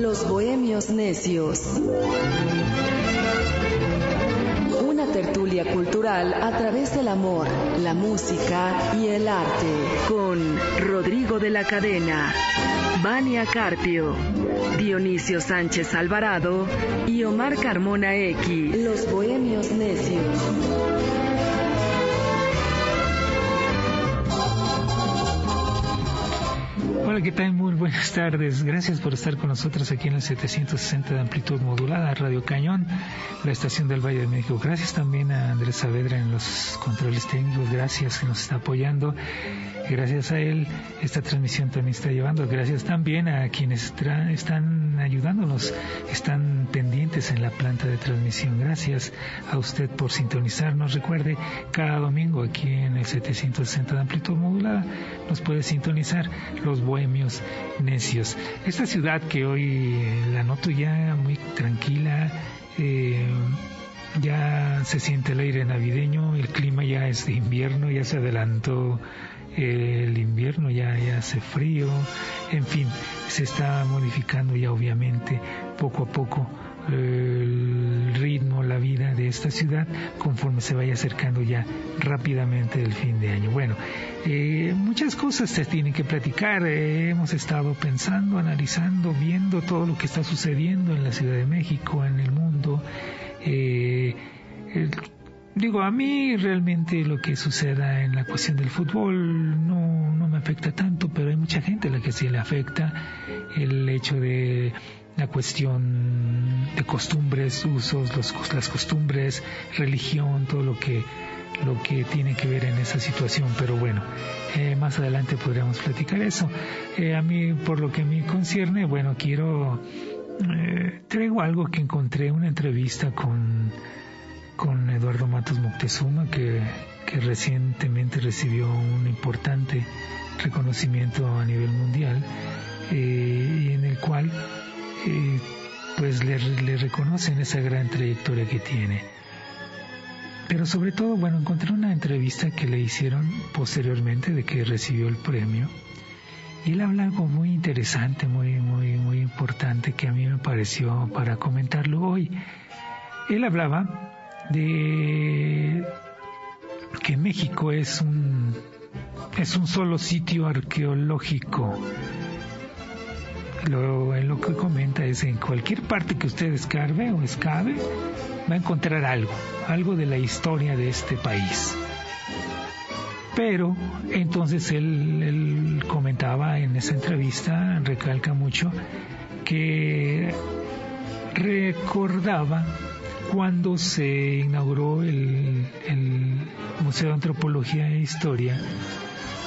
Los Bohemios Necios. Una tertulia cultural a través del amor, la música y el arte. Con Rodrigo de la Cadena, Vania Carpio, Dionisio Sánchez Alvarado y Omar Carmona X. Los Bohemios Necios. Hola, ¿qué tal? Muy buenas tardes. Gracias por estar con nosotros aquí en el 760 de amplitud modulada, Radio Cañón, la estación del Valle de México. Gracias también a Andrés Saavedra en los controles técnicos. Gracias que nos está apoyando. Gracias a él esta transmisión también está llevando. Gracias también a quienes están ayudándonos, están pendientes en la planta de transmisión. Gracias a usted por sintonizarnos. Recuerde, cada domingo aquí en el 760 de amplitud modulada nos puede sintonizar los bohemios necios. Esta ciudad que hoy la noto ya muy tranquila, eh, ya se siente el aire navideño, el clima ya es de invierno, ya se adelantó el invierno ya, hace frío, en fin, se está modificando ya obviamente poco a poco el ritmo, la vida de esta ciudad conforme se vaya acercando ya rápidamente el fin de año. Bueno, eh, muchas cosas se tienen que platicar. Eh, hemos estado pensando, analizando, viendo todo lo que está sucediendo en la Ciudad de México, en el mundo. Eh, Digo, a mí realmente lo que suceda en la cuestión del fútbol no, no me afecta tanto, pero hay mucha gente a la que sí le afecta el hecho de la cuestión de costumbres, usos, los, las costumbres, religión, todo lo que lo que tiene que ver en esa situación, pero bueno, eh, más adelante podríamos platicar eso. Eh, a mí, por lo que me concierne, bueno, quiero, eh, traigo algo que encontré, una entrevista con con Eduardo Matos Moctezuma, que, recientemente recibió un importante reconocimiento a nivel mundial eh, y en el cual eh, pues le, le, reconocen esa gran trayectoria que tiene. Pero sobre todo, bueno, encontré una entrevista que le hicieron posteriormente de que recibió el premio y él habla algo muy interesante, muy, muy, muy importante que a mí me pareció para comentarlo hoy. Él hablaba de que México es un es un solo sitio arqueológico. Lo, lo que comenta es en cualquier parte que usted escarbe o escabe, va a encontrar algo, algo de la historia de este país. Pero entonces él, él comentaba en esa entrevista, recalca mucho, que recordaba cuando se inauguró el, Museo de Antropología e Historia,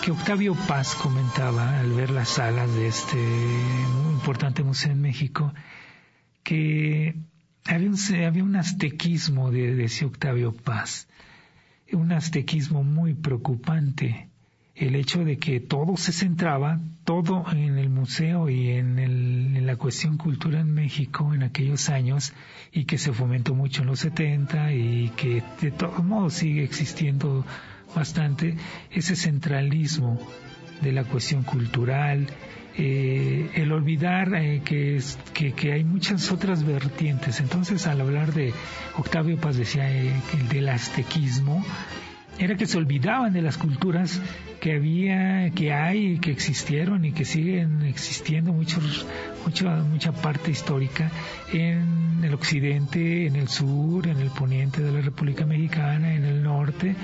que Octavio Paz comentaba al ver las salas de este importante museo en México, que había un, había un aztequismo de ese Octavio Paz, un aztequismo muy preocupante el hecho de que todo se centraba, todo en el museo y en, el, en, la cuestión cultura en México en aquellos años y que se fomentó mucho en los 70 y que de todos modos sigue existiendo bastante ese centralismo de la cuestión cultural, eh, el olvidar eh, que, que, que, hay muchas otras vertientes. Entonces, al hablar de Octavio Paz decía eh, el del aztequismo, era que se olvidaban de las culturas que había, que hay, que existieron y que siguen existiendo muchos, mucha, mucha parte histórica en el occidente, en el sur, en el poniente de la República Mexicana, en el norte,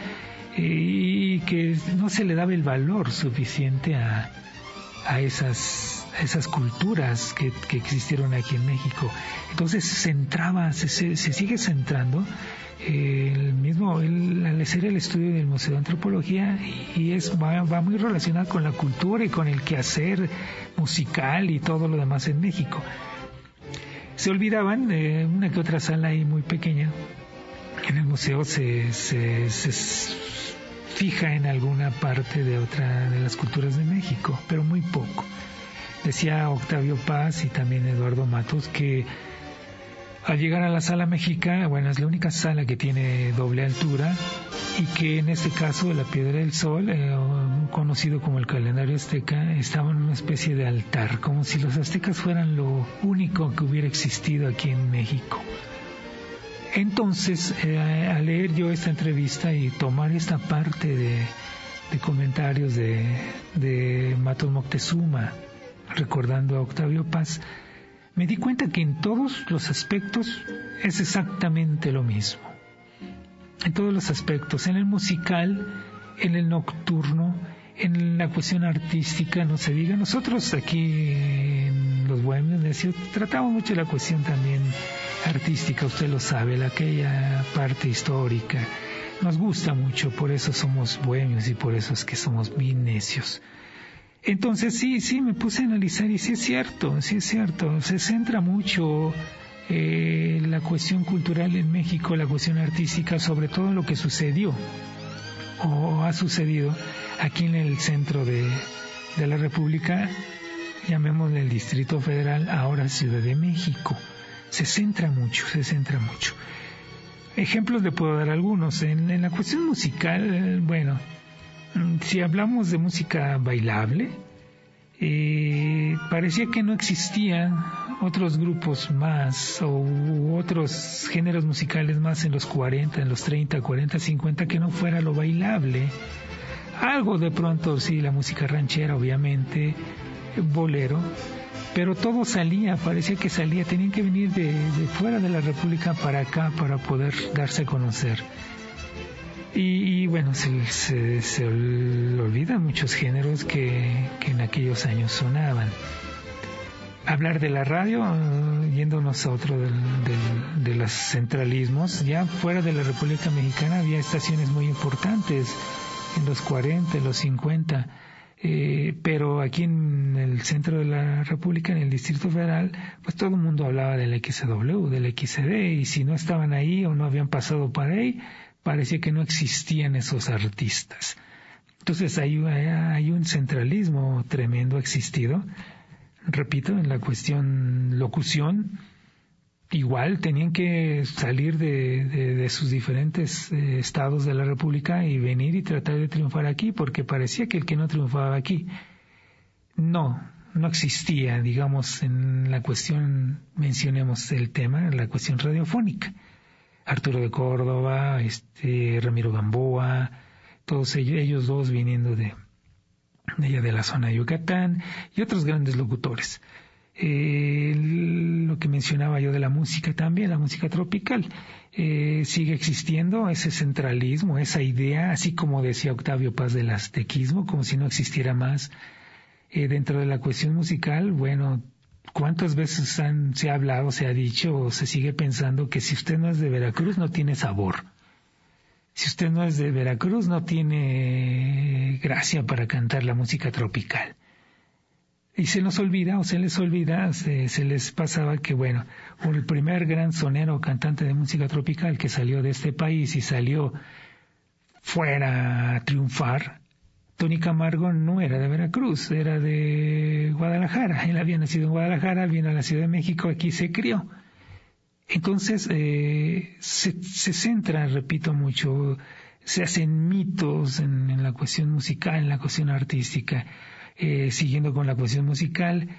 y que no se le daba el valor suficiente a, a esas, esas culturas que, que, existieron aquí en México. Entonces se centraba, se, se sigue centrando el mismo, al hacer el estudio del Museo de Antropología y es va, muy relacionado con la cultura y con el quehacer musical y todo lo demás en México. Se olvidaban de una que otra sala ahí muy pequeña. En el museo se, se, se fija en alguna parte de otra de las culturas de México, pero muy poco. Decía Octavio Paz y también Eduardo Matos que al llegar a la sala México, bueno, es la única sala que tiene doble altura y que en este caso la Piedra del Sol, eh, conocido como el calendario azteca, estaba en una especie de altar, como si los aztecas fueran lo único que hubiera existido aquí en México. Entonces, eh, al leer yo esta entrevista y tomar esta parte de, comentarios de, de Matos Moctezuma, recordando a Octavio Paz, me di cuenta que en todos los aspectos es exactamente lo mismo. En todos los aspectos, en el musical, en el nocturno, en la cuestión artística, no se diga. Nosotros aquí en los bohemios tratamos mucho la cuestión también artística, usted lo sabe, aquella parte histórica. Nos gusta mucho, por eso somos bohemios y por eso es que somos bien necios. Entonces sí, sí, me puse a analizar y sí es cierto, sí es cierto, se centra mucho eh, la cuestión cultural en México, la cuestión artística, sobre todo lo que sucedió o ha sucedido aquí en el centro de, de la República, llamémosle el Distrito Federal, ahora Ciudad de México. Se centra mucho, se centra mucho. Ejemplos le puedo dar algunos. En, en la cuestión musical, bueno, Mm, si hablamos de música bailable, eh, parecía que no existían otros grupos más o otros géneros musicales más en los 40, en los 30, 40, 50 que no fuera lo bailable. Algo de pronto, sí, la música ranchera, obviamente, bolero, pero todo salía, parecía que salía, tenían que venir de fuera de la República para acá para poder darse a conocer. Y, bueno, se, se, olvidan muchos géneros que, en aquellos años sonaban. Hablar de la radio, yéndonos a otro de los centralismos, ya fuera de la República Mexicana había estaciones muy importantes en los 40, en los 50, eh, pero aquí en el centro de la República, en el Distrito Federal, pues todo el mundo hablaba del XW, del XD, y si no estaban ahí o no habían pasado para ahí, parecía que no existían esos artistas. Entonces hay, hay un centralismo tremendo existido. Repito, en la cuestión locución, igual tenían que salir de, sus diferentes eh, estados de la República y venir y tratar de triunfar aquí, porque parecía que el que no triunfaba aquí, no, no existía, digamos, en la cuestión, mencionemos el tema, en la cuestión radiofónica. Arturo de Córdoba, este, Ramiro Gamboa, todos ellos, dos viniendo de, de la zona de Yucatán, y otros grandes locutores. Eh, lo que mencionaba yo de la música también, la música tropical, eh, sigue existiendo ese centralismo, esa idea, así como decía Octavio Paz del aztequismo, como si no existiera más. Eh, dentro de la cuestión musical, bueno, ¿Cuántas veces se ha hablado, se ha dicho o se sigue pensando que si usted no es de Veracruz no tiene sabor? Si usted no es de Veracruz no tiene gracia para cantar la música tropical. Y se nos olvida o se les olvida, se, se les pasaba que, bueno, el primer gran sonero cantante de música tropical que salió de este país y salió fuera a triunfar Tony Camargo no era de Veracruz, era de Guadalajara. Él había nacido en Guadalajara, vino a la Ciudad de México, aquí se crió. Entonces eh, se, centra, repito mucho, se hacen mitos en, la cuestión musical, en la cuestión artística. Eh, siguiendo con la cuestión musical,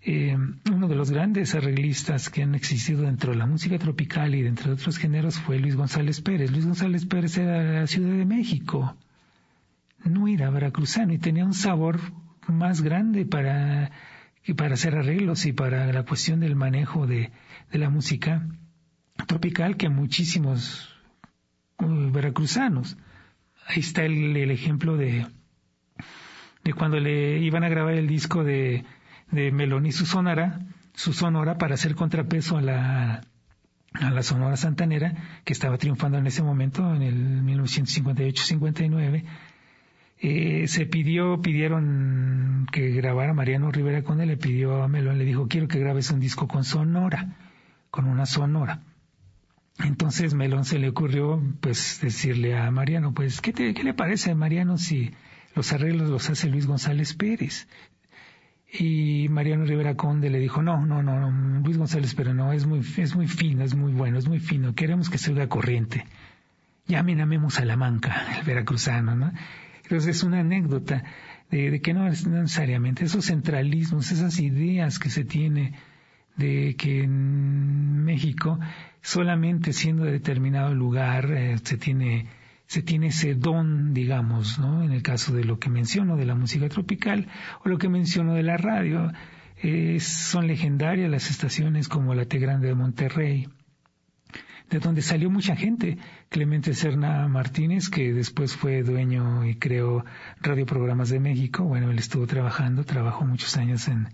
eh, uno de los grandes arreglistas que han existido dentro de la música tropical y dentro de otros géneros fue Luis González Pérez. Luis González Pérez era de la Ciudad de México no era veracruzano y tenía un sabor más grande para, para hacer arreglos y para la cuestión del manejo de, la música tropical que muchísimos uh, veracruzanos. Ahí está el, ejemplo de, de cuando le iban a grabar el disco de, de Melón su sonora, su sonora para hacer contrapeso a la, a la sonora santanera que estaba triunfando en ese momento, en el 1958-59 eh, se pidió, pidieron que grabara Mariano Rivera con él, le pidió a Melón, le dijo, quiero que grabes un disco con sonora, con una sonora. Entonces Melón se le ocurrió, pues, decirle a Mariano, pues, ¿qué, te, qué le parece a Mariano si los arreglos los hace Luis González Pérez? Y Mariano Rivera Conde le dijo, no, no, no, no Luis González Pérez no, es muy, es muy fino, es muy bueno, es muy fino, queremos que se oiga corriente. llamen a Memo Salamanca, el veracruzano, ¿no? Entonces es una anécdota de, que no es necesariamente esos centralismos, esas ideas que se tiene de que en México solamente siendo de determinado lugar eh, se tiene se tiene ese don, digamos, ¿no? En el caso de lo que menciono de la música tropical o lo que menciono de la radio, eh, son legendarias las estaciones como la T Grande de Monterrey, de donde salió mucha gente. Clemente Serna Martínez, que después fue dueño y creó Radio Programas de México. Bueno, él estuvo trabajando, trabajó muchos años en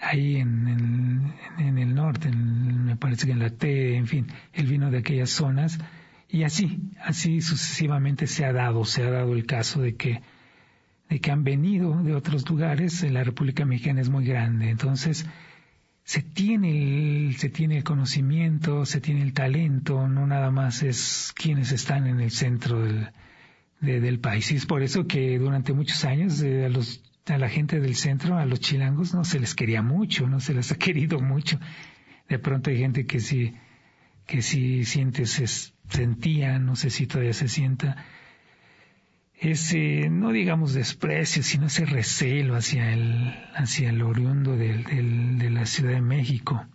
ahí en, en, el norte, me parece que en la T, en fin, él vino de aquellas zonas y así, así sucesivamente se ha dado, se ha dado el caso de que de que han venido de otros lugares, la República Mexicana es muy grande, entonces se tiene el, se tiene el conocimiento, se tiene el talento, no nada más es quienes están en el centro del, del país. Y es por eso que durante muchos años eh, a, los, a la gente del centro, a los chilangos, no se les quería mucho, no se les ha querido mucho. De pronto hay gente que sí, que sí siente, se sentía, no sé si todavía se sienta, ese, no digamos desprecio, sino ese recelo hacia el, hacia el oriundo del, de la Ciudad de México.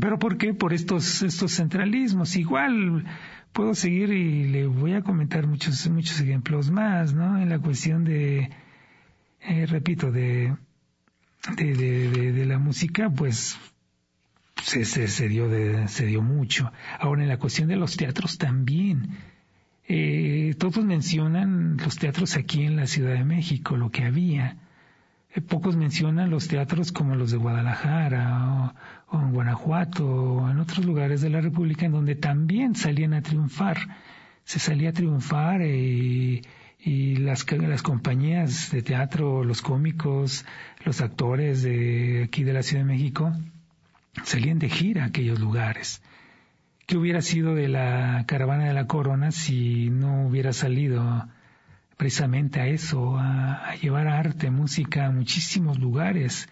¿Pero por qué? Por estos, estos centralismos. Igual puedo seguir y le voy a comentar muchos, muchos ejemplos más, ¿no? En la cuestión de, eh, repito, de, de, de, de, la música, pues se, se, se, dio de, se dio mucho. Ahora en la cuestión de los teatros también eh, todos mencionan los teatros aquí en la Ciudad de México, lo que había. Eh, pocos mencionan los teatros como los de Guadalajara o, en Guanajuato o en otros lugares de la República en donde también salían a triunfar. Se salía a triunfar eh, y las, las compañías de teatro, los cómicos, los actores de aquí de la Ciudad de México salían de gira a aquellos lugares. ¿Qué hubiera sido de la caravana de la corona si no hubiera salido precisamente a eso, a, llevar arte, música a muchísimos lugares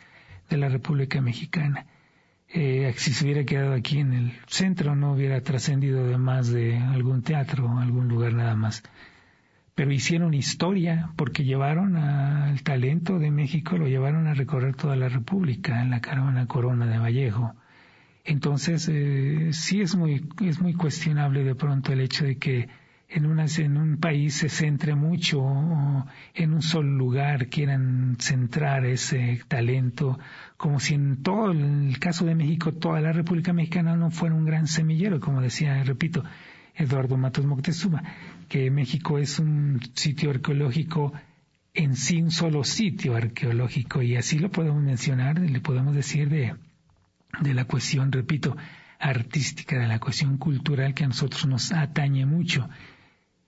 de la República Mexicana? Eh, si se hubiera quedado aquí en el centro no hubiera trascendido de más de algún teatro, algún lugar nada más. Pero hicieron historia porque llevaron al talento de México, lo llevaron a recorrer toda la República en la caravana Corona de Vallejo entonces, eh, sí es muy, es muy cuestionable de pronto el hecho de que en, una, en un país se centre mucho en un solo lugar, quieran centrar ese talento, como si en todo el caso de México, toda la República Mexicana no fuera un gran semillero, como decía, repito, Eduardo Matos Moctezuma, que México es un sitio arqueológico en sí, un solo sitio arqueológico, y así lo podemos mencionar, le podemos decir de de la cuestión, repito, artística, de la cuestión cultural que a nosotros nos atañe mucho.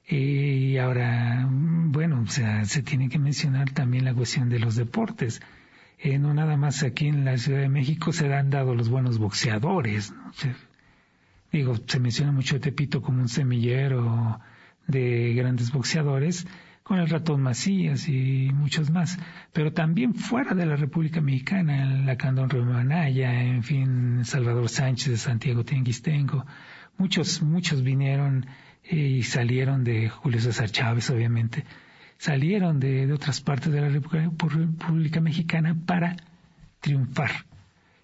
Eh, y ahora, bueno, o sea, se tiene que mencionar también la cuestión de los deportes. Eh, no nada más aquí en la Ciudad de México se han dado los buenos boxeadores. digo, se menciona mucho Tepito como un semillero de grandes boxeadores, con el ratón Macías y muchos más, pero también fuera de la República Mexicana, en la Candón Anaya, en fin, Salvador Sánchez de Santiago Tenguistengo, muchos, muchos vinieron y salieron de Julio César Chávez, obviamente, salieron de, otras partes de la República Mexicana para triunfar,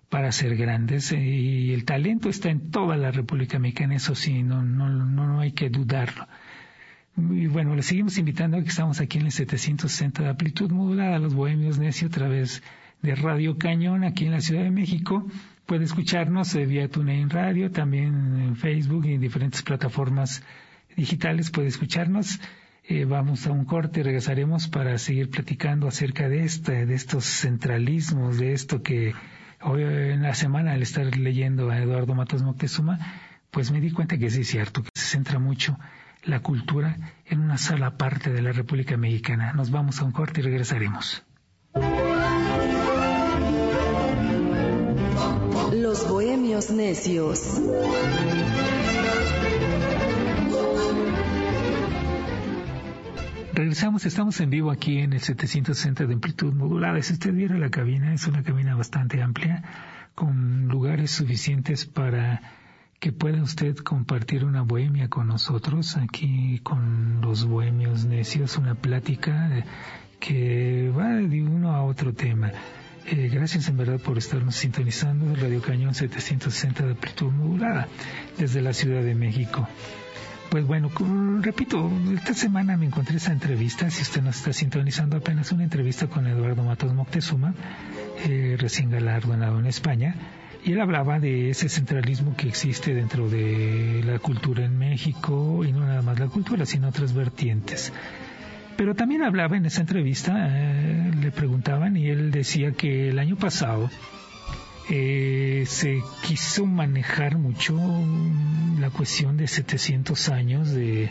para ser grandes, y el talento está en toda la República Mexicana, eso sí, no, no, no hay que dudarlo y bueno, le seguimos invitando que estamos aquí en el 760 de amplitud modulada, los bohemios necio a través de Radio Cañón aquí en la Ciudad de México. Puede escucharnos eh, vía TuneIn Radio, también en Facebook y en diferentes plataformas digitales puede escucharnos. Eh, vamos a un corte, regresaremos para seguir platicando acerca de este, de estos centralismos, de esto que hoy en la semana al estar leyendo a Eduardo Matos Moctezuma, pues me di cuenta que sí es cierto, que se centra mucho la cultura en una sola parte de la República Mexicana. Nos vamos a un corte y regresaremos. Los bohemios necios. Regresamos, estamos en vivo aquí en el 760 de amplitud modulada. Si usted viera la cabina, es una cabina bastante amplia, con lugares suficientes para que pueda usted compartir una bohemia con nosotros, aquí con los bohemios necios, una plática que va de uno a otro tema. Eh, gracias en verdad por estarnos sintonizando Radio Cañón 760 de amplitud modulada desde la Ciudad de México. Pues bueno, repito, esta semana me encontré esa entrevista, si usted nos está sintonizando apenas una entrevista con Eduardo Matos Moctezuma, eh, recién galardonado en España, y él hablaba de ese centralismo que existe dentro de la cultura en México, y no nada más la cultura, sino otras vertientes. Pero también hablaba en esa entrevista, eh, le preguntaban y él decía que el año pasado eh, se quiso manejar mucho la cuestión de 700 años de,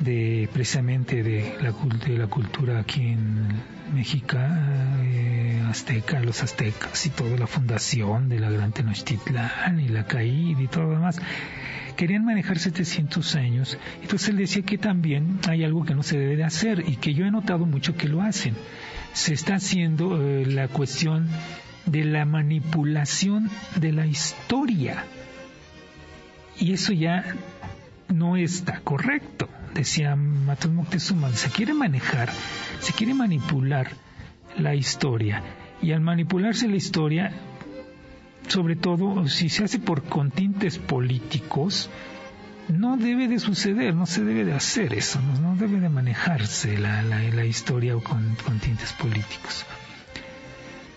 de precisamente de la, de la cultura aquí en México, eh, azteca, los aztecas y toda la fundación de la Gran Tenochtitlán y la caída y todo lo demás querían manejar 700 años. Entonces él decía que también hay algo que no se debe de hacer y que yo he notado mucho que lo hacen. Se está haciendo eh, la cuestión de la manipulación de la historia. Y eso ya no está correcto. Decía Matos Moctezuma, se quiere manejar, se quiere manipular la historia. Y al manipularse la historia, sobre todo si se hace por contintes políticos, no debe de suceder, no se debe de hacer eso, no, debe de manejarse la, la, historia con, con tintes políticos.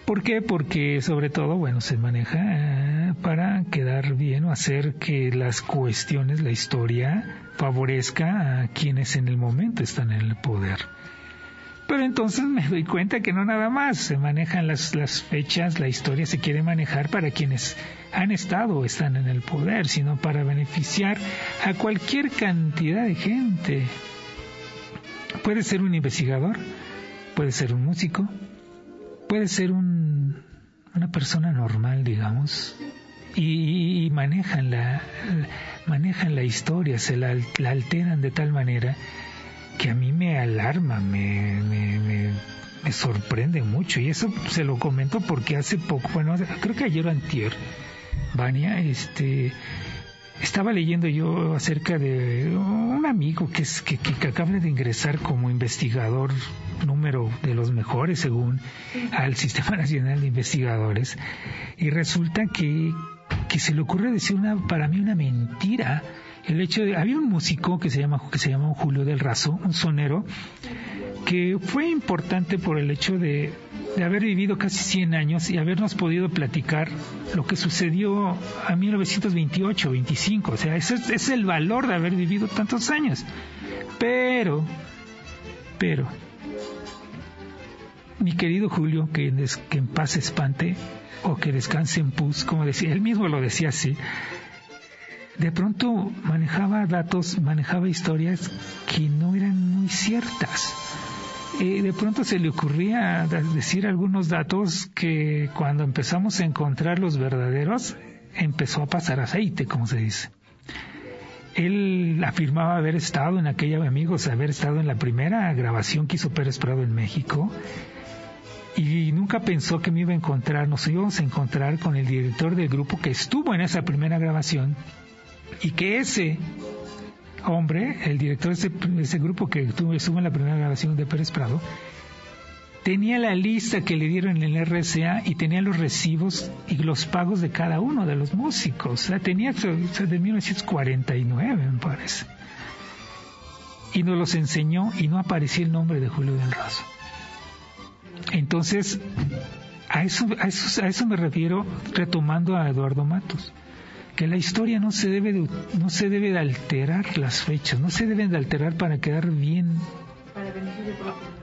¿Por qué? Porque sobre todo, bueno, se maneja eh, para quedar bien o hacer que las cuestiones, la historia, favorezca a quienes en el momento están en el poder. Pero entonces me doy cuenta que no nada más se manejan las, las fechas, la historia se quiere manejar para quienes han estado o están en el poder, sino para beneficiar a cualquier cantidad de gente. Puede ser un investigador, puede ser un músico, puede ser un, una persona normal, digamos, y, manejan, la, manejan la historia, se la alteran de tal manera que a mí me alarma, me, me, sorprende mucho. Y eso se lo comento porque hace poco, bueno, creo que ayer o antier, Vania, este, estaba leyendo yo acerca de un amigo que, es, que, que, acaba de ingresar como investigador número de los mejores según al Sistema Nacional de Investigadores y resulta que, que se le ocurre decir una, para mí una mentira el hecho de había un músico que se llama que se llama Julio del Razo, un sonero que fue importante por el hecho de, de haber vivido casi 100 años y habernos podido platicar lo que sucedió a 1928, 25, o sea, ese es el valor de haber vivido tantos años. Pero pero mi querido Julio, que, que en paz espante o que descanse en pus, como decía, él mismo lo decía así, de pronto manejaba datos, manejaba historias que no eran muy ciertas. Eh, de pronto se le ocurría decir algunos datos que cuando empezamos a encontrar los verdaderos, empezó a pasar aceite, como se dice. Él afirmaba haber estado en aquella, amigos, haber estado en la primera grabación que hizo Pérez Prado en México y nunca pensó que me iba a encontrar, nos íbamos a encontrar con el director del grupo que estuvo en esa primera grabación y que ese hombre, el director de ese, grupo que estuvo en la primera grabación de Pérez Prado, tenía la lista que le dieron en el RCA y tenía los recibos y los pagos de cada uno de los músicos. O sea, tenía de 1949, me parece. Y nos los enseñó y no aparecía el nombre de Julio del Razo. Entonces, a eso, a eso, a eso me refiero retomando a Eduardo Matos que la historia no se debe de, no se debe de alterar las fechas, no se deben de alterar para quedar bien. Para beneficio propio.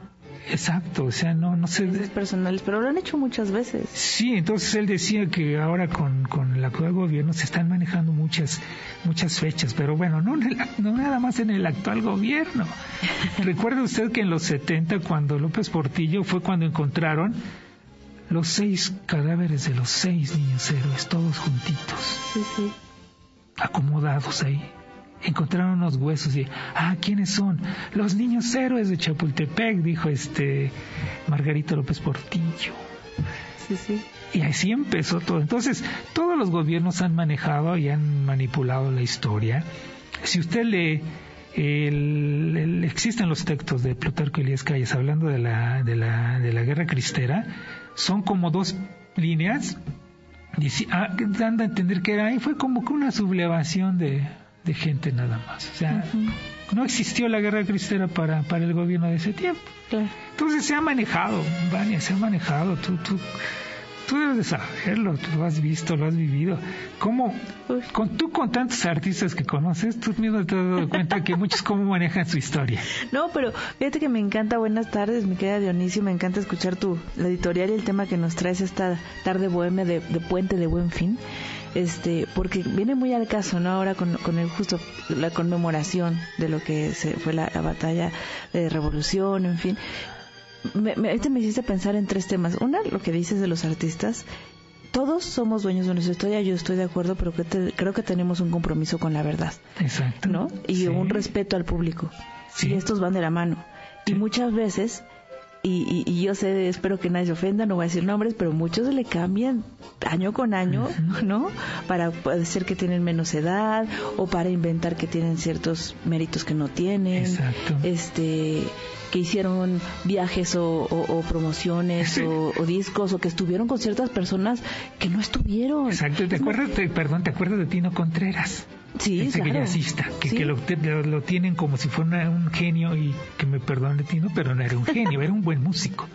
Exacto, o sea, no, no se... personales, pero lo han hecho muchas veces. Sí, entonces él decía que ahora con, con el actual gobierno se están manejando muchas, muchas fechas, pero bueno, no, no nada más en el actual gobierno. Recuerde usted que en los 70, cuando López Portillo fue cuando encontraron los seis cadáveres de los seis niños héroes, todos juntitos, acomodados ahí. Encontraron unos huesos y, ah, ¿quiénes son? Los niños héroes de Chapultepec, dijo este Margarito López Portillo. Sí, sí. Y así empezó todo. Entonces, todos los gobiernos han manejado y han manipulado la historia. Si usted lee, el, existen los textos de Plutarco Elías Calles hablando de la, de la, de la guerra cristera, son como dos líneas, ah, dando a entender que era ahí fue como que una sublevación de, de gente nada más. O sea, no existió la guerra cristera para, para el gobierno de ese tiempo. Entonces se ha manejado, Vania, se ha manejado. Tú, tú, tú debes de saberlo, tú lo has visto, lo has vivido. ¿Cómo, con, tú con tantos artistas que conoces, tú mismo te has dado cuenta que muchos cómo manejan su historia? No, pero fíjate que me encanta, buenas tardes, mi querida Dionisio, me encanta escuchar tu, la editorial y el tema que nos traes esta tarde bohemia de, de Puente de Buen Fin. Este porque viene muy al caso no ahora con, con el justo la conmemoración de lo que se fue la, batalla de revolución en fin me, me, este me hiciste pensar en tres temas una lo que dices de los artistas todos somos dueños de nuestra historia, yo estoy de acuerdo, pero creo que tenemos un compromiso con la verdad. Exacto. ¿No? Y un respeto al público. Sí. Y estos van de la mano. Y muchas veces y, yo sé, espero que nadie se ofenda, no voy a decir nombres, pero muchos le cambian año con año, ¿no? Para puede ser que tienen menos edad o para inventar que tienen ciertos méritos que no tienen. Exacto. Este que hicieron viajes o, promociones o, discos o que estuvieron con ciertas personas que no estuvieron. Exacto, ¿te acuerdas, perdón, te acuerdas de Tino Contreras? Sí, claro. que, que lo, lo, tienen como si fuera un genio y que me perdone Tino, pero no era un genio, era un buen músico.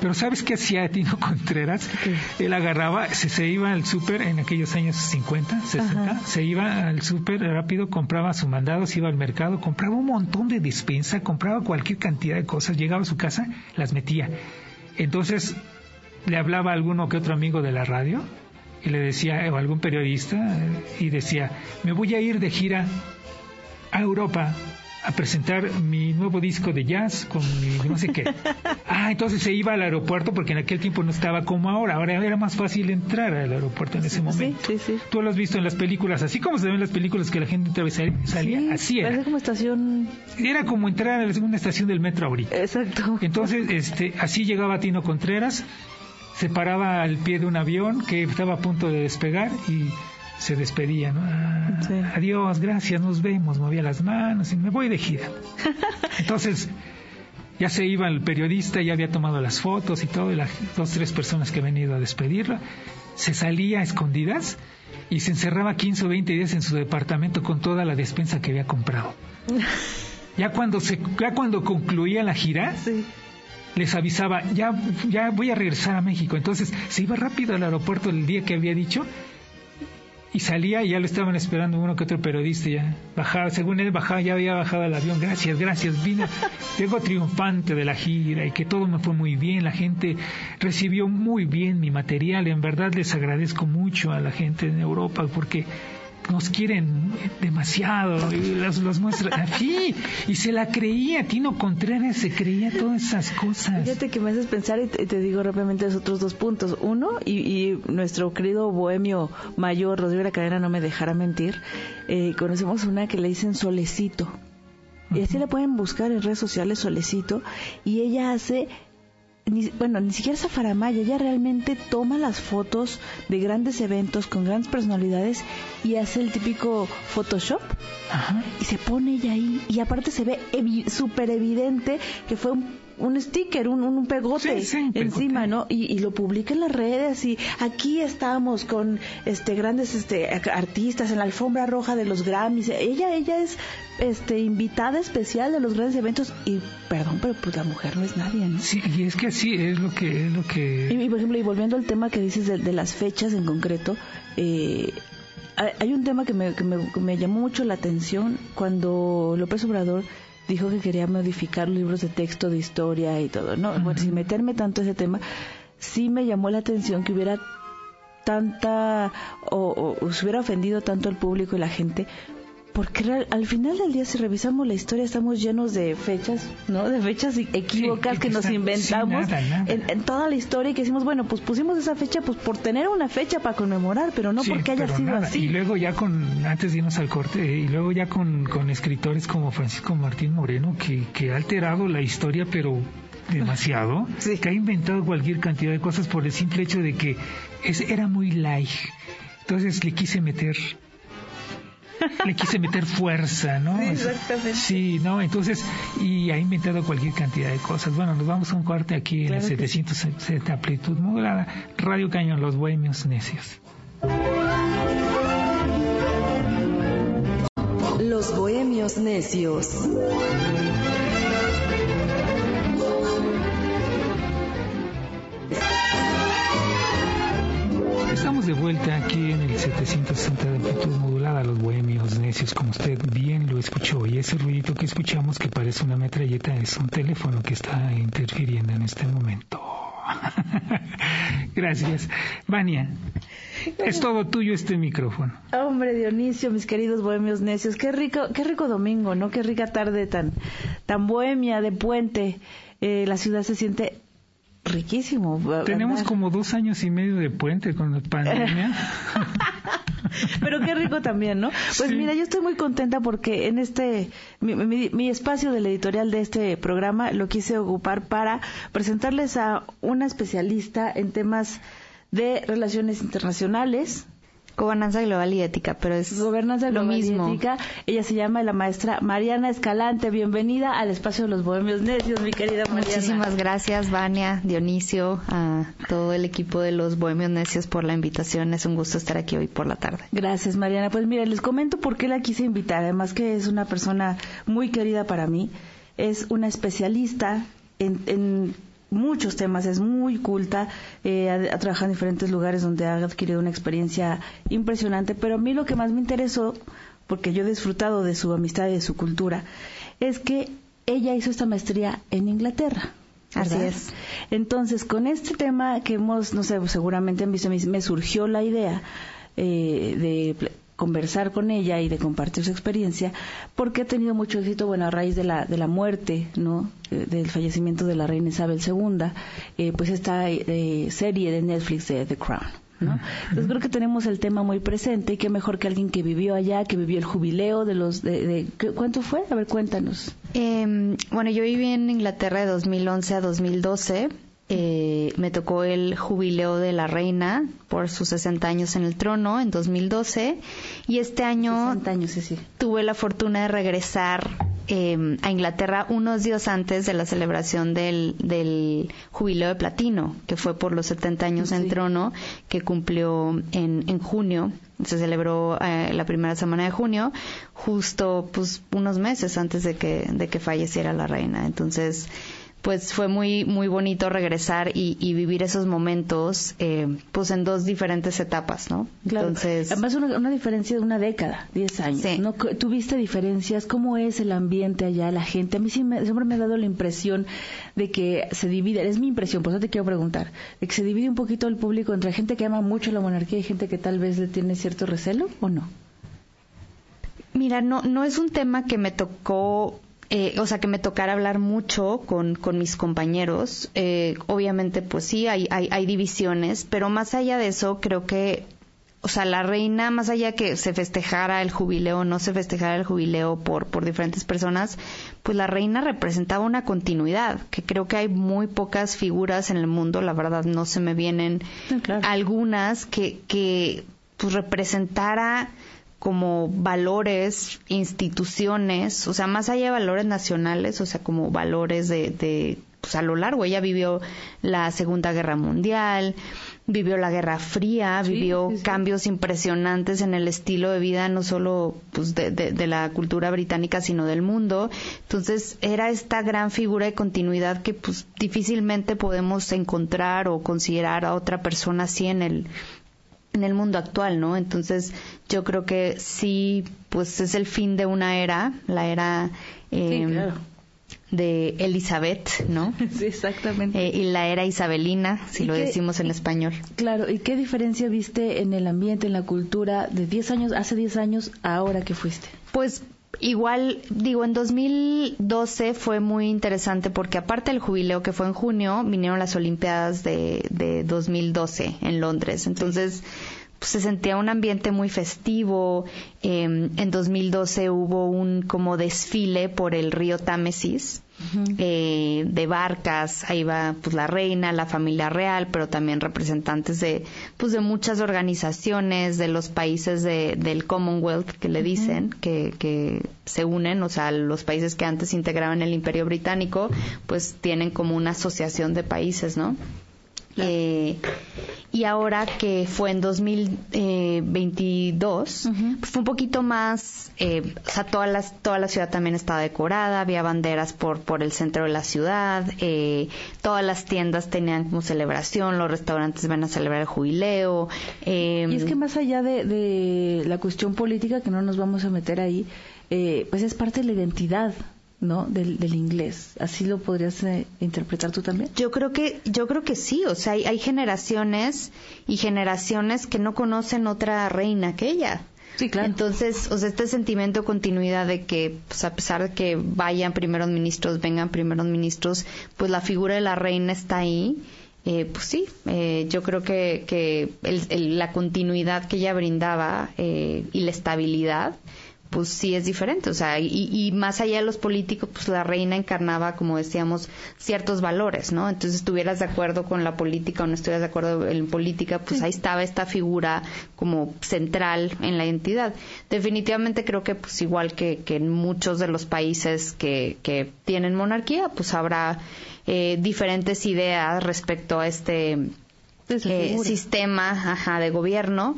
Pero ¿sabes qué hacía Tino Contreras? Él agarraba, se, se iba al súper en aquellos años 50, 60, se iba al súper rápido, compraba su mandado, se iba al mercado, compraba un montón de despensa, compraba cualquier cantidad de cosas, llegaba a su casa, las metía. Entonces le hablaba a alguno que otro amigo de la radio y le decía, o algún periodista, y decía, me voy a ir de gira a Europa a presentar mi nuevo disco de jazz con mi no sé qué. Ah, entonces se iba al aeropuerto porque en aquel tiempo no estaba como ahora. Ahora era más fácil entrar al aeropuerto en ese momento. Sí, sí, Tú lo has visto en las películas, así como se ven en las películas que la gente entraba y salía, así era. como estación. Era como entrar a la segunda estación del metro ahorita. Exacto. Entonces, este, así llegaba Tino Contreras se paraba al pie de un avión que estaba a punto de despegar y se despedía, ¿no? Ah, adiós, gracias, nos vemos, movía las manos y me voy de gira. Entonces, ya se iba el periodista, ya había tomado las fotos y todo, y las dos, tres personas que habían ido a despedirlo, se salía a escondidas y se encerraba 15 o 20 días en su departamento con toda la despensa que había comprado. Ya cuando, se, ya cuando concluía la gira, les avisaba, ya, ya voy a regresar a México. Entonces se iba rápido al aeropuerto el día que había dicho y salía y ya lo estaban esperando uno que otro periodista ya bajaba, según él bajaba, ya había bajado el avión, gracias, gracias, vino, llego triunfante de la gira y que todo me fue muy bien, la gente recibió muy bien mi material, en verdad les agradezco mucho a la gente en Europa porque nos quieren demasiado y las, los muestra así. Y se la creía Tino Contreras se creía todas esas cosas. Fíjate que me haces pensar y te, digo rápidamente los otros dos puntos. Uno y, nuestro querido bohemio mayor Rodrigo de la Cadena no me dejará mentir eh, conocemos una que le dicen Solecito. Y así la pueden buscar en redes sociales Solecito y ella hace bueno, ni siquiera esa faramaya, ella realmente toma las fotos de grandes eventos con grandes personalidades y hace el típico Photoshop y se pone ella ahí. Y aparte se ve súper evidente que fue un un sticker, un, un pegote encima, ¿no? Y, lo publica en las redes y aquí estamos con este grandes este artistas en la alfombra roja de los Grammys. Ella ella es este invitada especial de los grandes eventos y perdón, pero pues la mujer no es nadie, ¿no? Sí, y es que sí es lo que es lo que y, por ejemplo, y volviendo al tema que dices de, las fechas en concreto, eh, hay un tema que me, que me, que me llamó mucho la atención cuando López Obrador dijo que quería modificar libros de texto de historia y todo, ¿no? Bueno, sin meterme tanto ese tema, sí me llamó la atención que hubiera tanta o, o, se hubiera ofendido tanto al público y la gente porque al final del día si revisamos la historia estamos llenos de fechas, ¿no? De fechas equívocas que, nos inventamos En, toda la historia y que decimos, bueno, pues pusimos esa fecha pues por tener una fecha para conmemorar, pero no porque haya sido así. Y luego ya con, antes de irnos al corte, y luego ya con, con escritores como Francisco Martín Moreno, que, que ha alterado la historia, pero demasiado, que ha inventado cualquier cantidad de cosas por el simple hecho de que es, era muy light. Entonces le quise meter le quise meter fuerza, ¿no? Sí, exactamente. Sí, ¿no? Entonces, y ha inventado cualquier cantidad de cosas. Bueno, nos vamos a un corte aquí en el 760 amplitud modulada. Radio Cañón, los bohemios necios. Los bohemios necios. Estamos de vuelta aquí en el 760 de amplitud modulada, los bohemios necios, como usted bien lo escuchó. Y ese ruidito que escuchamos, que parece una metralleta, es un teléfono que está interfiriendo en este momento. Gracias. Vania, es todo tuyo este micrófono. Hombre Dionisio, mis queridos bohemios necios, qué rico, qué rico domingo, ¿no? Qué rica tarde tan, tan bohemia de puente. Eh, la ciudad se siente riquísimo. Tenemos como dos años y medio de puente con la pandemia. Pero qué rico también, ¿no? Pues mira, yo estoy muy contenta porque en este, mi, espacio del editorial de este programa lo quise ocupar para presentarles a una especialista en temas de relaciones internacionales, Gobernanza global y ética, pero es Gobernanza global lo mismo. Y ética. Ella se llama la maestra Mariana Escalante. Bienvenida al espacio de los bohemios necios, mi querida Mariana. Muchísimas gracias, Vania, Dionisio, a todo el equipo de los bohemios necios por la invitación. Es un gusto estar aquí hoy por la tarde. Gracias, Mariana. Pues mira, les comento por qué la quise invitar. Además que es una persona muy querida para mí. Es una especialista en, en muchos temas, es muy culta, eh, ha, trabajado en diferentes lugares donde ha adquirido una experiencia impresionante, pero a mí lo que más me interesó, porque yo he disfrutado de su amistad y de su cultura, es que ella hizo esta maestría en Inglaterra. Así es. Entonces, con este tema que hemos, no sé, seguramente han visto, me surgió la idea eh, de conversar con ella y de compartir su experiencia, porque ha tenido mucho éxito, bueno, a raíz de la, de la muerte, ¿no? Eh, del fallecimiento de la reina Isabel II, eh, pues esta eh, serie de Netflix de The Crown. ¿no? Entonces creo que tenemos el tema muy presente y qué mejor que alguien que vivió allá, que vivió el jubileo de los... De, ¿Cuánto fue? A ver, cuéntanos. Em, bueno, yo viví en Inglaterra de 2011 a 2012 eh, me tocó el jubileo de la reina por sus 60 años en el trono en 2012 y este año años, tuve la fortuna de regresar em, a Inglaterra unos días antes de la celebración del, jubileo de platino, que fue por los 70 años en trono, que cumplió en, en junio. Se celebró eh, la primera semana de junio, justo pues unos meses antes de que, de que falleciera la reina. Entonces, pues fue muy muy bonito regresar y, vivir esos momentos eh, pues en dos diferentes etapas no entonces además una, diferencia de una década 10 años sí. ¿no? tuviste diferencias cómo es el ambiente allá la gente a mí siempre me ha dado la impresión de que se divide es mi impresión por eso te quiero preguntar de que se divide un poquito el público entre gente que ama mucho la monarquía y gente que tal vez le tiene cierto recelo o no Mira, no, no es un tema que me tocó eh, o sea, que me tocara hablar mucho con, con mis compañeros. Eh, obviamente, pues sí, hay, hay, hay, divisiones, pero más allá de eso, creo que, o sea, la reina, más allá que se festejara el jubileo, no se festejara el jubileo por, por diferentes personas, pues la reina representaba una continuidad, que creo que hay muy pocas figuras en el mundo, la verdad no se me vienen algunas que, que pues representara como valores, instituciones, o sea, más allá de valores nacionales, o sea, como valores de, de pues a lo largo. Ella vivió la Segunda Guerra Mundial, vivió la Guerra Fría, vivió cambios impresionantes en el estilo de vida, no solo pues, de, de, la cultura británica, sino del mundo. Entonces, era esta gran figura de continuidad que pues difícilmente podemos encontrar o considerar a otra persona así en el en el mundo actual, ¿no? Entonces, yo creo que sí, pues es el fin de una era, la era em, de Elizabeth, ¿no? Sí, exactamente. Eh, y la era isabelina, si lo decimos en español. Claro, ¿y qué diferencia viste en el ambiente, en la cultura de 10 años, hace 10 años, ahora que fuiste? Pues Igual, digo, en 2012 fue muy interesante porque aparte del jubileo que fue en junio, vinieron las Olimpiadas de, de 2012 en Londres. Entonces, pues, se sentía un ambiente muy festivo. Eh, en 2012 hubo un como desfile por el río Támesis eh, de barcas, ahí va pues la reina, la familia real, pero también representantes de pues de muchas organizaciones de los países de, del Commonwealth que le dicen que, que se unen, o sea, los países que antes integraban el Imperio Británico, pues tienen como una asociación de países, ¿no? Eh, y ahora que fue en 2022, pues fue un poquito más, eh, o sea, toda la, toda la ciudad también estaba decorada, había banderas por, por el centro de la ciudad, eh, todas las tiendas tenían como celebración, los restaurantes van a celebrar el jubileo. y es que más allá de, de, la cuestión política, que no nos vamos a meter ahí, pues es parte de la identidad ¿no? Del, del, inglés. ¿Así lo podrías eh, interpretar tú también? Yo creo que, yo creo que sí. O sea, hay, hay, generaciones y generaciones que no conocen otra reina que ella. Sí, claro. Entonces, o sea, este sentimiento de continuidad de que, pues, a pesar de que vayan primeros ministros, vengan primeros ministros, pues la figura de la reina está ahí. Eh, pues sí, eh, yo creo que, que el, la continuidad que ella brindaba eh, y la estabilidad, pues sí es diferente, o sea, y, más allá de los políticos, pues la reina encarnaba, como decíamos, ciertos valores, ¿no? Entonces, estuvieras de acuerdo con la política o no estuvieras de acuerdo en política, pues ahí estaba esta figura como central en la identidad. Definitivamente creo que, pues igual que, en muchos de los países que, que tienen monarquía, pues habrá eh, diferentes ideas respecto a este eh, sistema ajá, de gobierno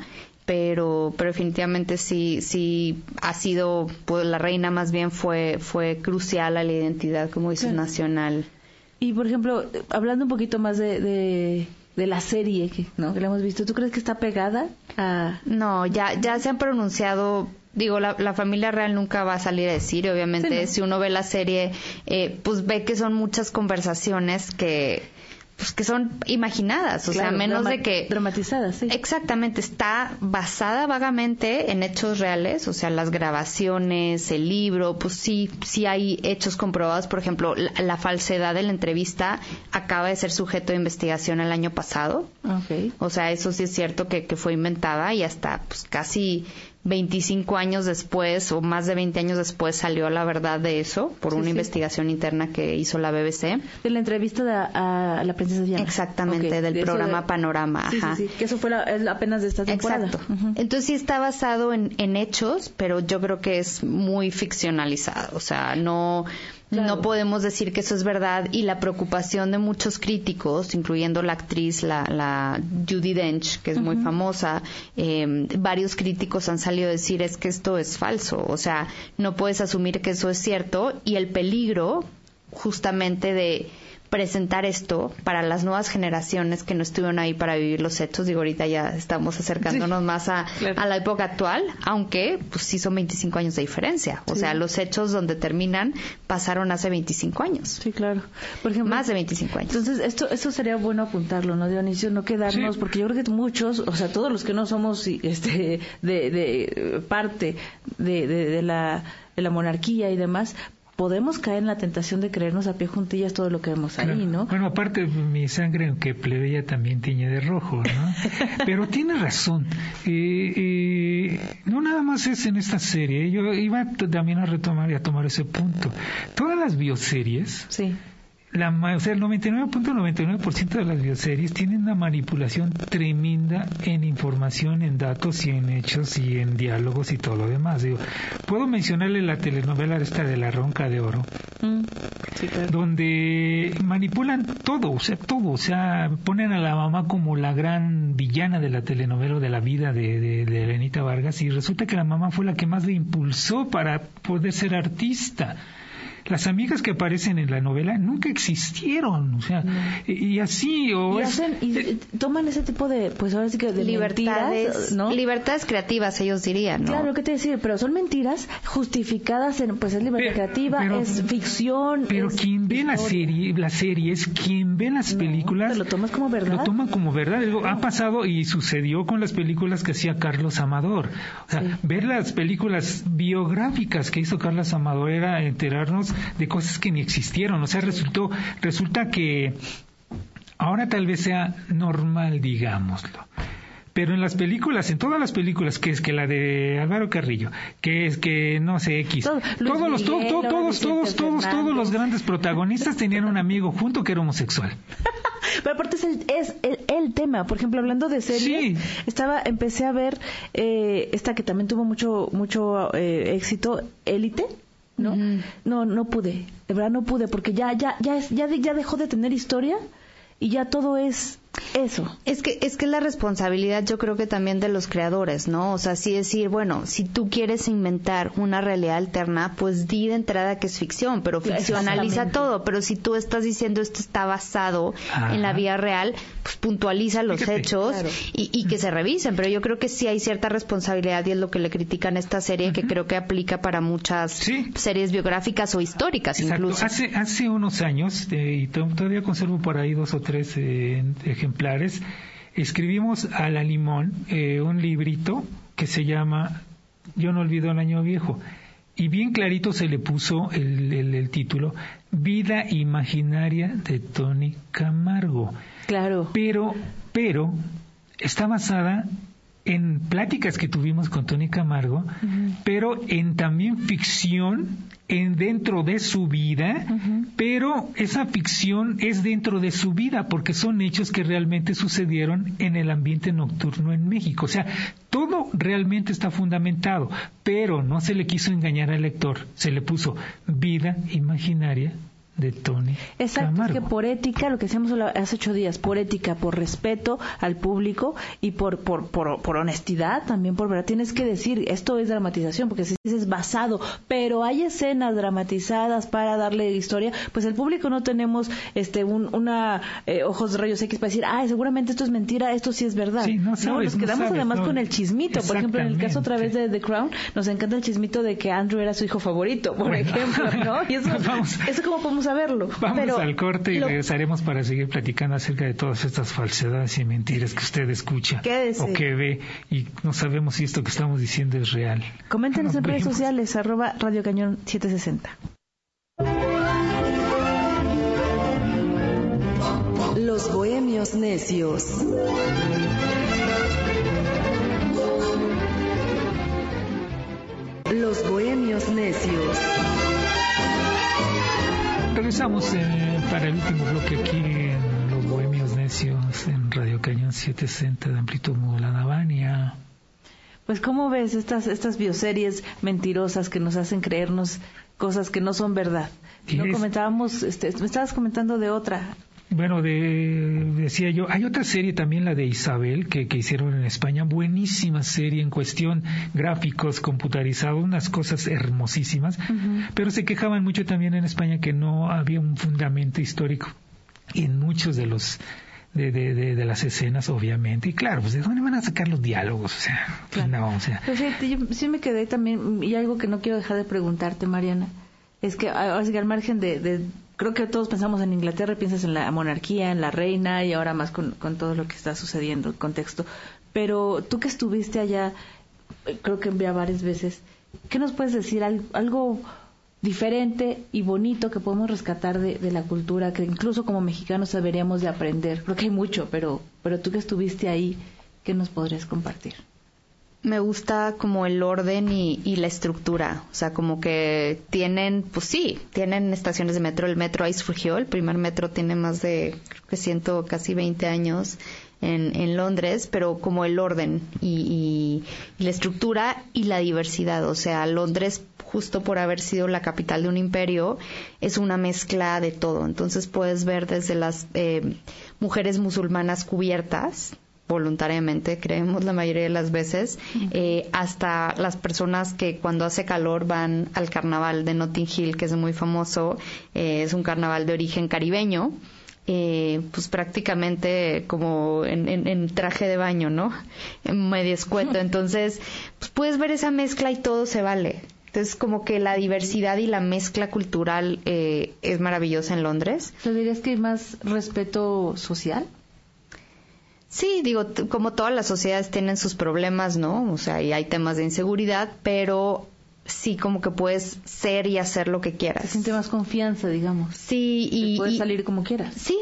pero, pero definitivamente sí, sí ha sido, pues la reina más bien fue, fue crucial a la identidad, como dices, nacional. Y por ejemplo, hablando un poquito más de, de, la serie que, ¿no? que la hemos visto, ¿tú crees que está pegada a...? No, ya, ya se han pronunciado digo, la, la, familia real nunca va a salir a decir, obviamente, si uno ve la serie, eh, pues ve que son muchas conversaciones que, pues que son imaginadas, o sea, menos de que dramatizadas, sí. Exactamente, está basada vagamente en hechos reales, o sea, las grabaciones, el libro, pues sí, sí hay hechos comprobados, por ejemplo, la, falsedad de la entrevista acaba de ser sujeto de investigación el año pasado. Okay. O sea, eso sí es cierto que, que fue inventada y hasta pues casi 25 años después o más de 20 años después salió la verdad de eso por una investigación interna que hizo la BBC. De la entrevista de, a, la princesa Diana. Exactamente, del programa Panorama. Sí, sí, que eso fue apenas de esta temporada. Exacto. Entonces sí está basado en, en hechos, pero yo creo que es muy ficcionalizado. O sea, no no podemos decir que eso es verdad y la preocupación de muchos críticos, incluyendo la actriz, la, la Judy Dench, que es muy famosa, eh, varios críticos han salido a decir es que esto es falso, o sea, no puedes asumir que eso es cierto y el peligro justamente de presentar esto para las nuevas generaciones que no estuvieron ahí para vivir los hechos. Digo, ahorita ya estamos acercándonos más a, a, la época actual, aunque pues sí son 25 años de diferencia. O sea, los hechos donde terminan pasaron hace 25 años. Sí, claro. Por ejemplo, más de 25 años. Entonces, esto, esto sería bueno apuntarlo, ¿no, Dionisio? No quedarnos, porque yo creo que muchos, o sea, todos los que no somos este, de, de parte de, de la de la monarquía y demás, podemos caer en la tentación de creernos a pie juntillas todo lo que vemos ahí, ¿no? Bueno, aparte mi sangre, aunque plebeya, también tiñe de rojo, ¿no? Pero tiene razón. no nada más es en esta serie. Yo iba también a retomar y a tomar ese punto. Todas las bioseries sí la, o sea, el 99.99% de las bioseries tienen una manipulación tremenda en información, en datos y en hechos y en diálogos y todo lo demás. Digo, puedo mencionarle la telenovela esta de La Ronca de Oro, mm, donde manipulan todo, o sea, todo, o sea, ponen a la mamá como la gran villana de la telenovela de la vida de, de, de Elenita Vargas y resulta que la mamá fue la que más le impulsó para poder ser artista las amigas que aparecen en la novela nunca existieron, o sea, y, así o y, hacen, y eh, toman ese tipo de, pues ahora sí que de libertades, ¿no? Libertades creativas, ellos dirían, ¿no? Claro, ¿qué te decir? Pero son mentiras justificadas en, pues es libertad creativa, es ficción. Pero quien ve la serie, las series, quien ve las películas, lo tomas como verdad. Lo toman como verdad. Ha pasado y sucedió con las películas que hacía Carlos Amador. O sea, ver las películas biográficas que hizo Carlos Amador era enterarnos de cosas que ni existieron. O sea, resultó, resulta que ahora tal vez sea normal, digámoslo. pero en las películas, en todas las películas, que es que la de Álvaro Carrillo, que es que no sé X, todos los todos todos todos todos los grandes protagonistas tenían un amigo junto que era homosexual. Pero aparte es el, es el, tema. Por ejemplo, hablando de series, estaba, empecé a ver eh, esta que también tuvo mucho, mucho eh, éxito, Élite. ¿No? No, no pude, de verdad no pude, porque ya, ya, ya, ya, ya dejó de tener historia y ya todo es eso. Es que es que la responsabilidad yo creo que también de los creadores, ¿no? O sea, sí decir, bueno, si tú quieres inventar una realidad alterna, pues di de entrada que es ficción, pero ficcionaliza todo, pero si tú estás diciendo esto está basado en la vida real, pues puntualiza los hechos y, que se revisen, pero yo creo que sí hay cierta responsabilidad y es lo que le critican a esta serie que creo que aplica para muchas series biográficas o históricas incluso. Hace hace unos años eh, y todavía conservo por ahí dos o tres eh, ejemplares, escribimos a la limón eh, un librito que se llama Yo no olvido el año viejo. Y bien clarito se le puso el, el, título Vida Imaginaria de Tony Camargo. Claro. Pero, pero está basada en pláticas que tuvimos con Tony Camargo, pero en también ficción en dentro de su vida, pero esa ficción es dentro de su vida porque son hechos que realmente sucedieron en el ambiente nocturno en México. O sea, todo realmente está fundamentado, pero no se le quiso engañar al lector, se le puso vida imaginaria de Tony. Exacto, es que por ética, lo que decíamos hace ocho días, por ética, por respeto al público y por, por, por, honestidad, también por verdad, tienes que decir, esto es dramatización, porque si es basado, pero hay escenas dramatizadas para darle historia, pues el público no tenemos este un, una eh, ojos de rayos X para decir, ah, seguramente esto es mentira, esto sí es verdad. no, nos quedamos además con el chismito. Por ejemplo, en el caso otra vez de The Crown, nos encanta el chismito de que Andrew era su hijo favorito, por ejemplo, ¿no? Y eso, eso como podemos Vamos al corte y regresaremos para seguir platicando acerca de todas estas falsedades y mentiras que usted escucha o que ve y no sabemos si esto que estamos diciendo es real. Coméntenos en redes sociales, arroba Radio Cañón 760. Los bohemios necios. Los bohemios necios. Regresamos eh, para el último bloque aquí en Los Bohemios Necios en Radio Cañón 760 de amplitud modulada Bania. Pues cómo ves estas estas bioseries mentirosas que nos hacen creernos cosas que no son verdad. No comentábamos, este, me estabas comentando de otra bueno, de, decía yo, hay otra serie también, la de Isabel, que, que hicieron en España, buenísima serie en cuestión gráficos, computarizados, unas cosas hermosísimas, pero se quejaban mucho también en España que no había un fundamento histórico en muchos de los de, de, de, las escenas, obviamente. Y claro, pues de dónde van a sacar los diálogos, o sea, pues no, o sea. Pues sí, yo sí me quedé también, y algo que no quiero dejar de preguntarte, Mariana, es que, al margen de creo que todos pensamos en Inglaterra, piensas en la monarquía, en la reina y ahora más con, todo lo que está sucediendo, el contexto. Pero tú que estuviste allá, eh, creo que envía varias veces, ¿qué nos puedes decir? Algo, diferente y bonito que podemos rescatar de, de, la cultura, que incluso como mexicanos deberíamos de aprender. Creo que hay mucho, pero, pero tú que estuviste ahí, ¿qué nos podrías compartir? Me gusta como el orden y, la estructura. O sea, como que tienen, pues sí, tienen estaciones de metro. El metro ahí surgió, el primer metro tiene más de, creo que siento, casi 20 años en, en Londres, pero como el orden y, y, la estructura y la diversidad. O sea, Londres, justo por haber sido la capital de un imperio, es una mezcla de todo. Entonces puedes ver desde las eh, mujeres musulmanas cubiertas, voluntariamente, creemos la mayoría de las veces, eh, hasta las personas que cuando hace calor van al carnaval de Notting Hill, que es muy famoso, eh, es un carnaval de origen caribeño. Eh, pues prácticamente como en, traje de baño, ¿no? En medio escueto. Entonces, pues puedes ver esa mezcla y todo se vale. Entonces, como que la diversidad y la mezcla cultural es maravillosa en Londres. ¿Te dirías que hay más respeto social? Sí, digo, como todas las sociedades tienen sus problemas, ¿no? O sea, y hay temas de inseguridad, pero sí como que puedes ser y hacer lo que quieras. Se siente más confianza, digamos. Sí, y... puedes salir como quieras. Sí,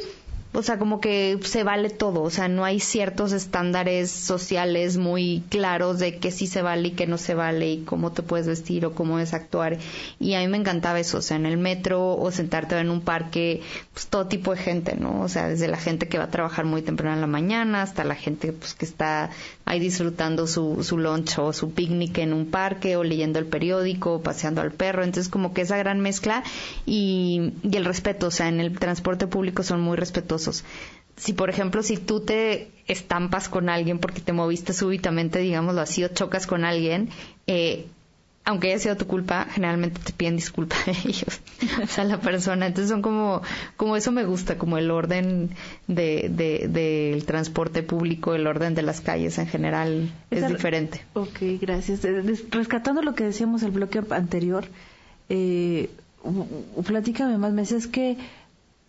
o sea, como que se vale todo, o sea, no hay ciertos estándares sociales muy claros de qué sí se vale y qué no se vale y cómo te puedes vestir o cómo es actuar. Y a mí me encantaba eso, o sea, en el metro o sentarte en un parque, pues todo tipo de gente, ¿no? O sea, desde la gente que va a trabajar muy temprano en la mañana hasta la gente pues que está ahí disfrutando su, su lunch o su picnic en un parque o leyendo el periódico, o paseando al perro. Entonces, como que esa gran mezcla y, y el respeto, o sea, en el transporte público son muy respetuosos. Si, por ejemplo, si tú te estampas con alguien porque te moviste súbitamente, digámoslo así, o chocas con alguien, eh, aunque haya sido tu culpa, generalmente te piden disculpas a ellos, o sea, la persona. Entonces son como, como eso me gusta, como el orden de, del transporte público, el orden de las calles en general es diferente. Ok, gracias. Eh, rescatando lo que decíamos el bloque anterior, eh, platícame más meses que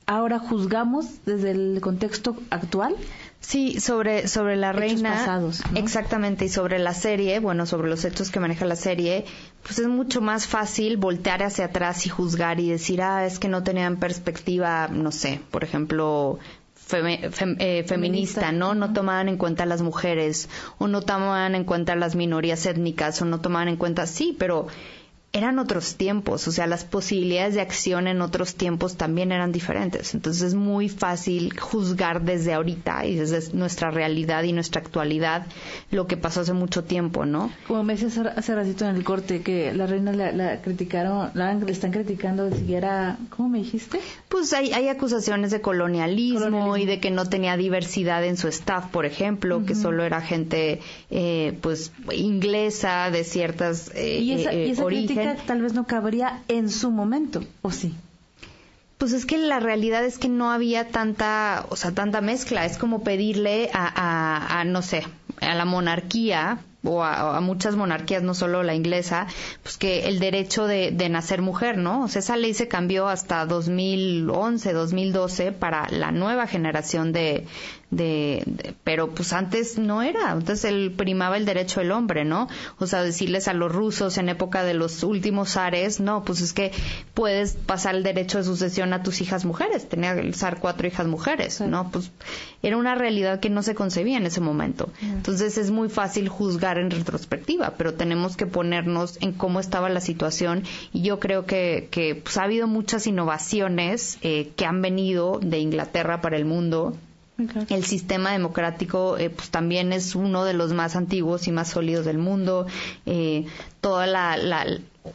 ahora juzgamos desde el contexto actual Sí, sobre, sobre la reina. Exactamente, y sobre la serie, bueno, sobre los hechos que maneja la serie, pues es mucho más fácil voltear hacia atrás y juzgar y decir, ah, es que no tenían perspectiva, no sé, por ejemplo, eh, feminista, ¿no? No tomaban en cuenta a las mujeres, o no tomaban en cuenta las minorías étnicas, o no tomaban en cuenta, sí, pero eran otros tiempos, o sea, las posibilidades de acción en otros tiempos también eran diferentes. Entonces es muy fácil juzgar desde ahorita y desde nuestra realidad y nuestra actualidad lo que pasó hace mucho tiempo, ¿no? Como me decías hace ratito en el corte que la reina la, criticaron, la, le están criticando de siquiera, ¿cómo me dijiste? Pues hay, hay acusaciones de colonialismo, y de que no tenía diversidad en su staff, por ejemplo, que solo era gente, eh, pues, inglesa de ciertas eh, ¿Y esa, eh, tal vez no cabría en su momento, ¿o sí? Pues es que la realidad es que no había tanta, o sea, tanta mezcla. Es como pedirle a, a, no sé, a la monarquía o a, muchas monarquías, no solo la inglesa, pues que el derecho de, de, nacer mujer, ¿no? O sea, esa ley se cambió hasta 2011, 2012 para la nueva generación de, de, pero pues antes no era, entonces él primaba el derecho del hombre, ¿no? O sea, decirles a los rusos en época de los últimos zares, no, pues es que puedes pasar el derecho de sucesión a tus hijas mujeres, tenía el zar cuatro hijas mujeres, ¿no? Pues era una realidad que no se concebía en ese momento. Entonces es muy fácil juzgar en retrospectiva, pero tenemos que ponernos en cómo estaba la situación y yo creo que, que pues, ha habido muchas innovaciones eh, que han venido de Inglaterra para el mundo el sistema democrático eh, pues también es uno de los más antiguos y más sólidos del mundo. Eh, toda la,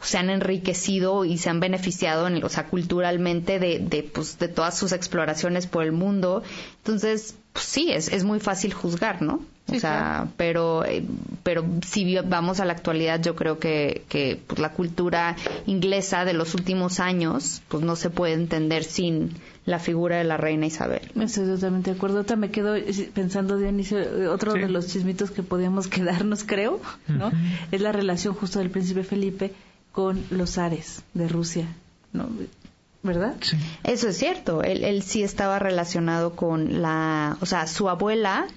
se han enriquecido y se han beneficiado, en, o sea, culturalmente de, de, pues, de todas sus exploraciones por el mundo. Entonces, pues, sí, es, es muy fácil juzgar, ¿no? o sea, pero, eh, pero si vamos a la actualidad, yo creo que, que pues, la cultura inglesa de los últimos años, pues no se puede entender sin la figura de la reina Isabel. Estoy totalmente de acuerdo. Otra me quedo pensando, Dionisio, otro de los chismitos que podíamos quedarnos, creo, ¿no? Es la relación justo del príncipe Felipe con los Ares de Rusia, ¿no? ¿Verdad? Sí. Eso es cierto. Él, él sí estaba relacionado con la, o sea, su abuela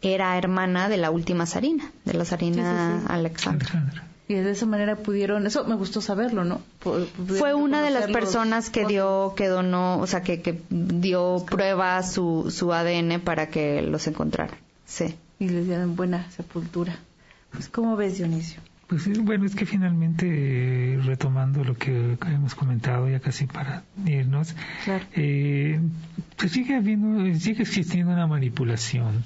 era hermana de la última zarina, de la zarina Alexandra. Y de esa manera pudieron, eso me gustó saberlo, ¿no? Fue una de las personas que dio, que donó, o sea, que, que dio prueba su, su ADN para que los encontraran. Sí. Y les dieran buena sepultura. Pues, ¿cómo ves, Dionisio? Pues bueno, es que finalmente, retomando lo que hemos comentado ya casi para irnos, eh, pues sigue habiendo, sigue existiendo una manipulación.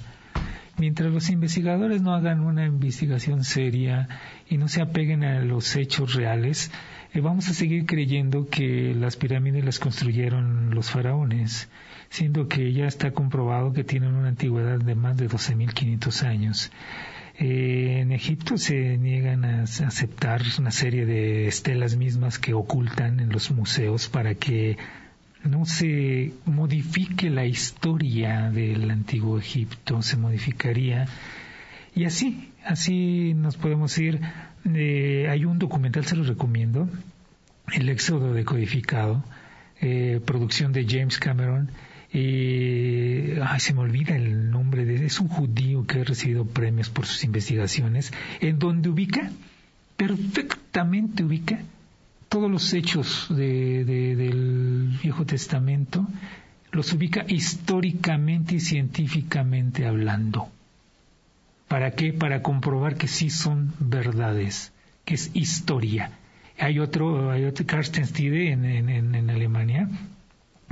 Mientras los investigadores no hagan una investigación seria y no se apeguen a los hechos reales, eh, vamos a seguir creyendo que las pirámides las construyeron los faraones, siendo que ya está comprobado que tienen una antigüedad de más de 12.500 años. En Egipto se niegan a aceptar una serie de estelas mismas que ocultan en los museos para que no se modifique la historia del antiguo Egipto, se modificaría. Y así, así nos podemos ir. Eh, hay un documental, se lo recomiendo, El Éxodo Decodificado, eh, producción de James Cameron, eh, se me olvida el nombre de es un judío que ha recibido premios por sus investigaciones en donde ubica perfectamente ubica todos los hechos de, del Viejo Testamento los ubica históricamente y científicamente hablando. ¿Para qué? Para comprobar que sí son verdades, que es historia. Hay otro, hay otro Carsten Stide en, Alemania,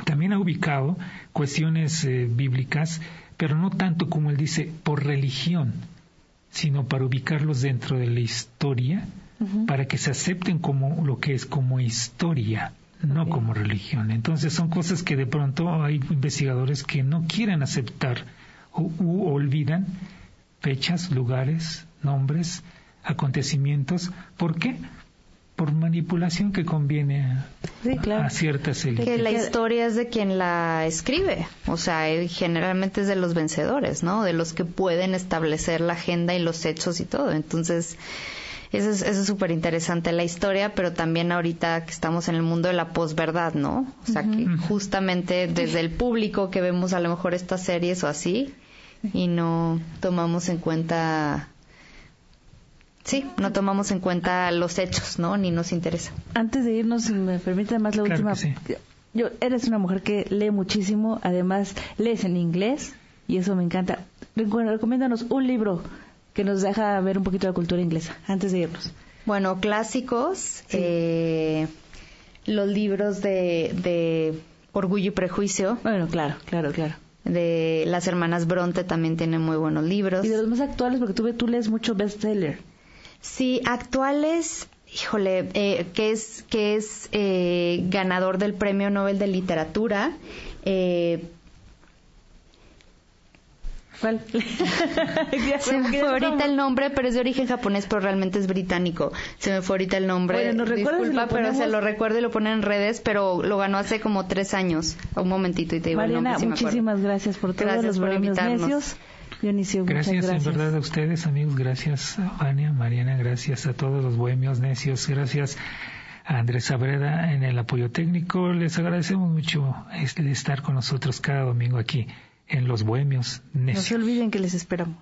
también ha ubicado cuestiones eh, bíblicas, pero no tanto como él dice por religión, sino para ubicarlos dentro de la historia, para que se acepten como lo que es como historia, no como religión. Entonces son cosas que de pronto hay investigadores que no quieren aceptar o u olvidan fechas, lugares, nombres, acontecimientos. ¿Por qué? Por manipulación que conviene a ciertas élites. Que la historia es de quien la escribe, o sea, generalmente es de los vencedores, ¿no? De los que pueden establecer la agenda y los hechos y todo. Entonces, eso es súper interesante la historia, pero también ahorita que estamos en el mundo de la posverdad, ¿no? O sea, que justamente desde el público que vemos a lo mejor estas series o así, y no tomamos en cuenta sí, no tomamos en cuenta los hechos, ¿no? Ni nos interesa. Antes de irnos, si me permite más la última. Yo eres una mujer que lee muchísimo, además lees en inglés y eso me encanta. Recomiéndanos un libro que nos deja ver un poquito la cultura inglesa antes de irnos. Bueno, clásicos, eh, los libros de, de Orgullo y Prejuicio. Bueno, claro, claro, claro de las hermanas Bronte también tienen muy buenos libros. Y de los más actuales, porque tú, tú lees mucho bestseller. Sí, actuales, híjole, eh, que es, que es eh, ganador del Premio Nobel de Literatura. Eh, ¿Cuál? Se me fue ahorita el nombre, pero es de origen japonés, pero realmente es británico. Se me fue ahorita el nombre. Bueno, no Disculpa, pero se lo recuerdo y lo ponen en redes, pero lo ganó hace como tres años. Un momentito y te digo Mariana, el nombre, muchísimas gracias por todos los por invitarnos. Dionisio, gracias, gracias, en verdad a ustedes, amigos. Gracias, Vania, Mariana. Gracias a todos los bohemios necios. Gracias a Andrés Abreda en el apoyo técnico. Les agradecemos mucho este, estar con nosotros cada domingo aquí en Los Bohemios Necios. No se olviden que les esperamos.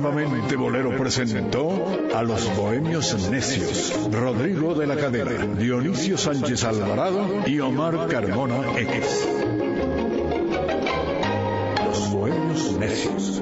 Nuevamente Bolero presentó a los Bohemios Necios, Rodrigo de la Cadena, Dionisio Sánchez Alvarado y Omar Carmona X. Los Bohemios Necios.